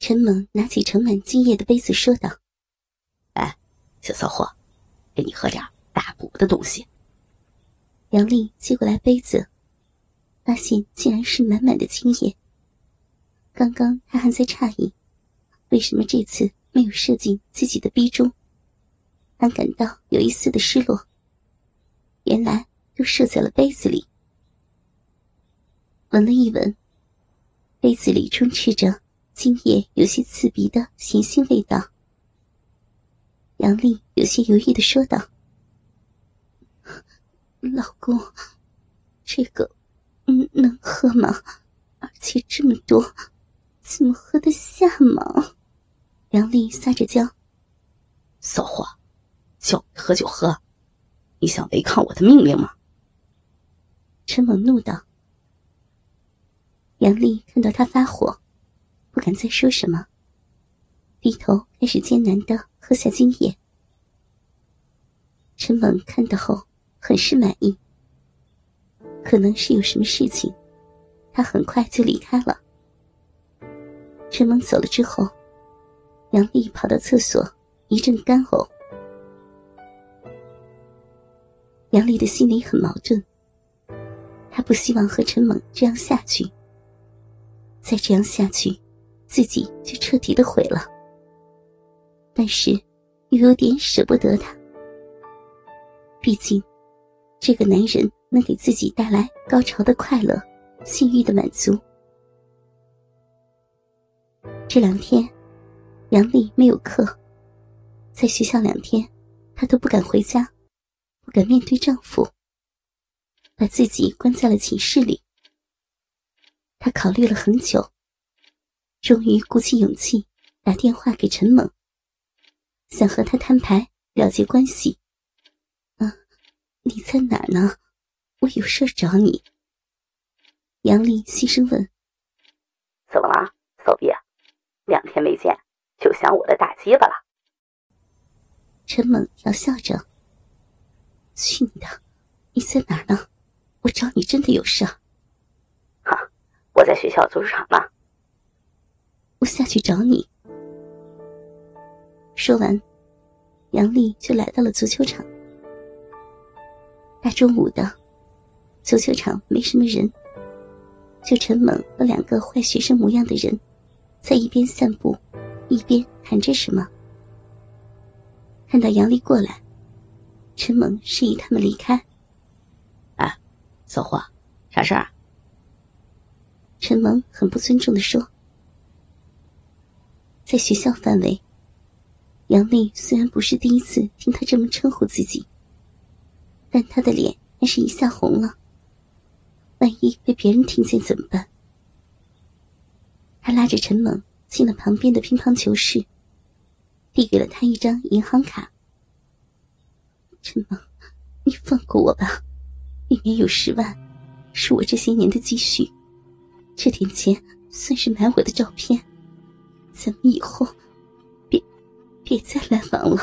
陈猛拿起盛满精液的杯子，说道：“哎，小骚货，给你喝点大补的东西。”杨丽接过来杯子，发现竟然是满满的精液。刚刚他还在诧异，为什么这次没有射进自己的逼中，还感到有一丝的失落。原来都射在了杯子里。闻了一闻，杯子里充斥着。今夜有些刺鼻的咸腥味道。杨丽有些犹豫的说道：“老公，这个，嗯，能喝吗？而且这么多，怎么喝得下吗？”杨丽撒着娇：“骚货，叫你喝就喝，你想违抗我的命令吗？”陈猛怒道。杨丽看到他发火。不敢再说什么，低头开始艰难的喝下精液。陈猛看到后很是满意。可能是有什么事情，他很快就离开了。陈猛走了之后，杨丽跑到厕所一阵干呕。杨丽的心里很矛盾，她不希望和陈猛这样下去。再这样下去。自己就彻底的毁了，但是又有点舍不得他。毕竟，这个男人能给自己带来高潮的快乐、性欲的满足。这两天，杨丽没有课，在学校两天，她都不敢回家，不敢面对丈夫，把自己关在了寝室里。她考虑了很久。终于鼓起勇气打电话给陈猛，想和他摊牌了结关系。啊，你在哪儿呢？我有事找你。杨丽细声问：“怎么了，骚逼？两天没见，就想我的大鸡巴了？”陈猛调笑着：“去你的！你在哪儿呢？我找你真的有事。”哈，我在学校足球场呢。我下去找你。说完，杨丽就来到了足球场。大中午的，足球场没什么人，就陈猛和两个坏学生模样的人，在一边散步，一边谈着什么。看到杨丽过来，陈猛示意他们离开。啊，小花，啥事儿？陈猛很不尊重的说。在学校范围，杨丽虽然不是第一次听他这么称呼自己，但她的脸还是一下红了。万一被别人听见怎么办？他拉着陈猛进了旁边的乒乓球室，递给了他一张银行卡。陈猛，你放过我吧，里面有十万，是我这些年的积蓄，这点钱算是买我的照片。咱们以后别别再来往了。”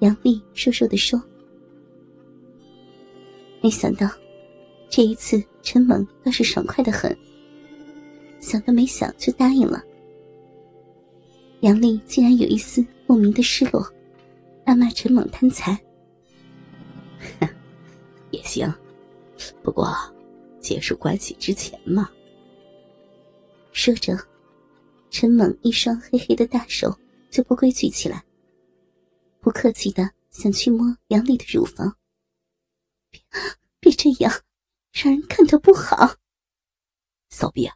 杨丽瘦瘦的说。没想到，这一次陈猛倒是爽快的很，想都没想就答应了。杨丽竟然有一丝莫名的失落，大骂陈猛贪财。哼 也行，不过结束关系之前嘛。说着。陈猛一双黑黑的大手就不规矩起来，不客气的想去摸杨丽的乳房。别别这样，让人看到不好。骚逼，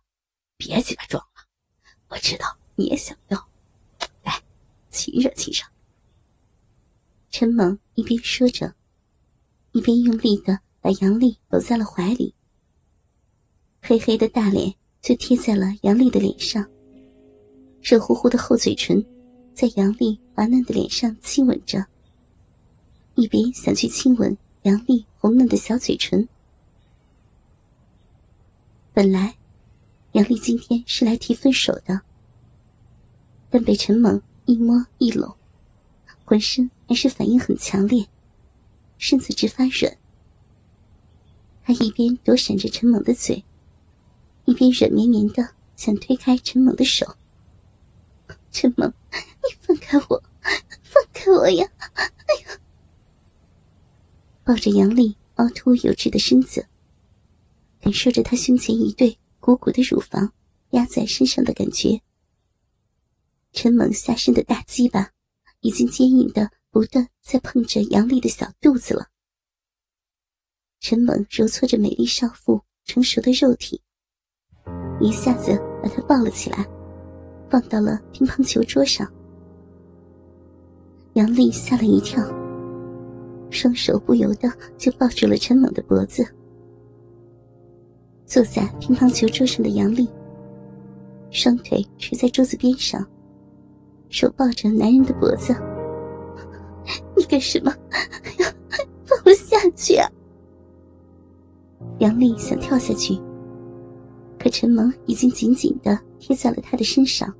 别鸡巴装了，我知道你也想要。来，亲热亲热。陈猛一边说着，一边用力的把杨丽搂在了怀里，黑黑的大脸就贴在了杨丽的脸上。热乎乎的厚嘴唇在杨丽滑嫩的脸上亲吻着，一边想去亲吻杨丽红嫩的小嘴唇。本来，杨丽今天是来提分手的，但被陈猛一摸一搂，浑身还是反应很强烈，身子直发软。她一边躲闪着陈猛的嘴，一边软绵绵的想推开陈猛的手。陈猛，你放开我，放开我呀！哎呀！抱着杨丽凹凸有致的身子，感受着她胸前一对鼓鼓的乳房压在身上的感觉。陈猛下身的大鸡巴已经坚硬的不断在碰着杨丽的小肚子了。陈猛揉搓着美丽少妇成熟的肉体，一下子把她抱了起来。放到了乒乓球桌上，杨丽吓了一跳，双手不由得就抱住了陈猛的脖子。坐在乒乓球桌上的杨丽，双腿垂在桌子边上，手抱着男人的脖子。你干什么？放我下去啊！杨丽想跳下去，可陈猛已经紧紧的贴在了她的身上。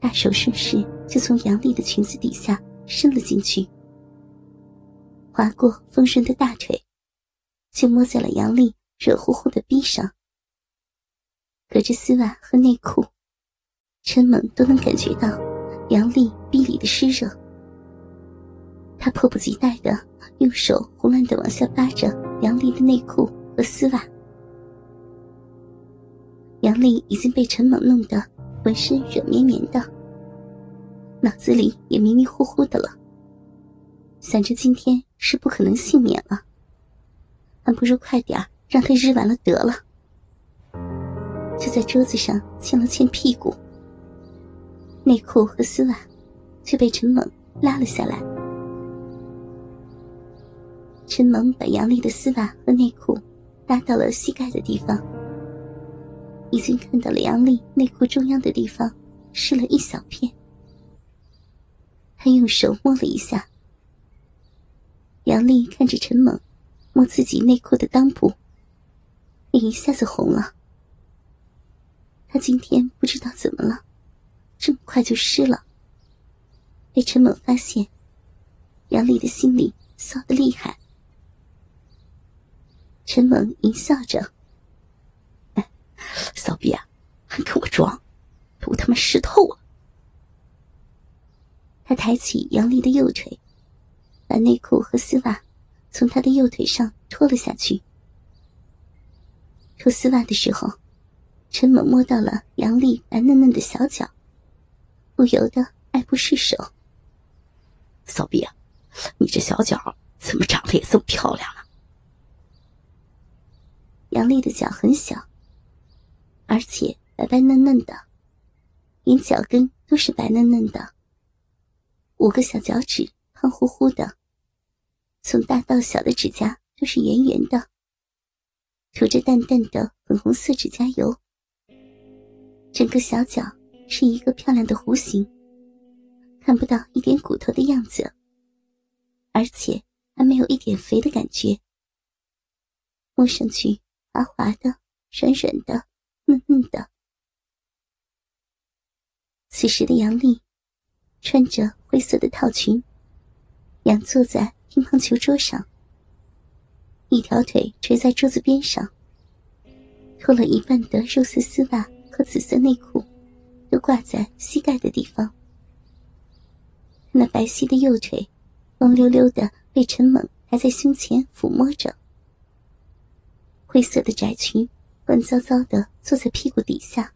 大手顺势就从杨丽的裙子底下伸了进去，划过丰润的大腿，就摸在了杨丽热乎乎的逼上。隔着丝袜和内裤，陈猛都能感觉到杨丽逼里的湿热。他迫不及待的用手胡乱的往下扒着杨丽的内裤和丝袜。杨丽已经被陈猛弄得。浑身软绵绵的，脑子里也迷迷糊糊的了。想着今天是不可能幸免了，还不如快点让他日完了得了。就在桌子上欠了欠屁股，内裤和丝袜却被陈猛拉了下来。陈猛把杨丽的丝袜和内裤拉到了膝盖的地方。已经看到了杨丽内裤中央的地方湿了一小片，他用手摸了一下。杨丽看着陈猛摸自己内裤的裆部，脸一下子红了。他今天不知道怎么了，这么快就湿了。被陈猛发现，杨丽的心里骚得厉害。陈猛淫笑着。骚逼啊，还跟我装，都他妈湿透了。他抬起杨丽的右腿，把内裤和丝袜从她的右腿上脱了下去。脱丝袜的时候，陈猛摸到了杨丽白嫩嫩的小脚，不由得爱不释手。骚逼啊，你这小脚怎么长得也这么漂亮啊？杨丽的脚很小。而且白白嫩嫩的，连脚跟都是白嫩嫩的。五个小脚趾胖乎乎的，从大到小的指甲都是圆圆的，涂着淡淡的粉红色指甲油。整个小脚是一个漂亮的弧形，看不到一点骨头的样子，而且还没有一点肥的感觉，摸上去滑滑的、软软的。嫩嫩的。此时的杨丽，穿着灰色的套裙，仰坐在乒乓球桌上，一条腿垂在桌子边上，脱了一半的肉色丝袜和紫色内裤，都挂在膝盖的地方。那白皙的右腿，光溜溜的被陈猛还在胸前抚摸着，灰色的窄裙。乱糟糟的坐在屁股底下，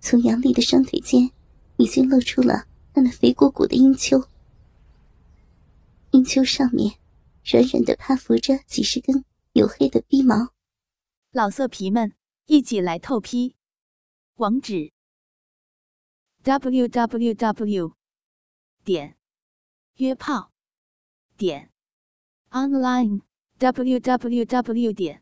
从杨丽的双腿间已经露出了她那肥鼓鼓的阴丘，阴丘上面软软的趴伏着几十根黝黑的逼毛。老色皮们一起来透批，网址：w w w. 点约炮点 online w w w. 点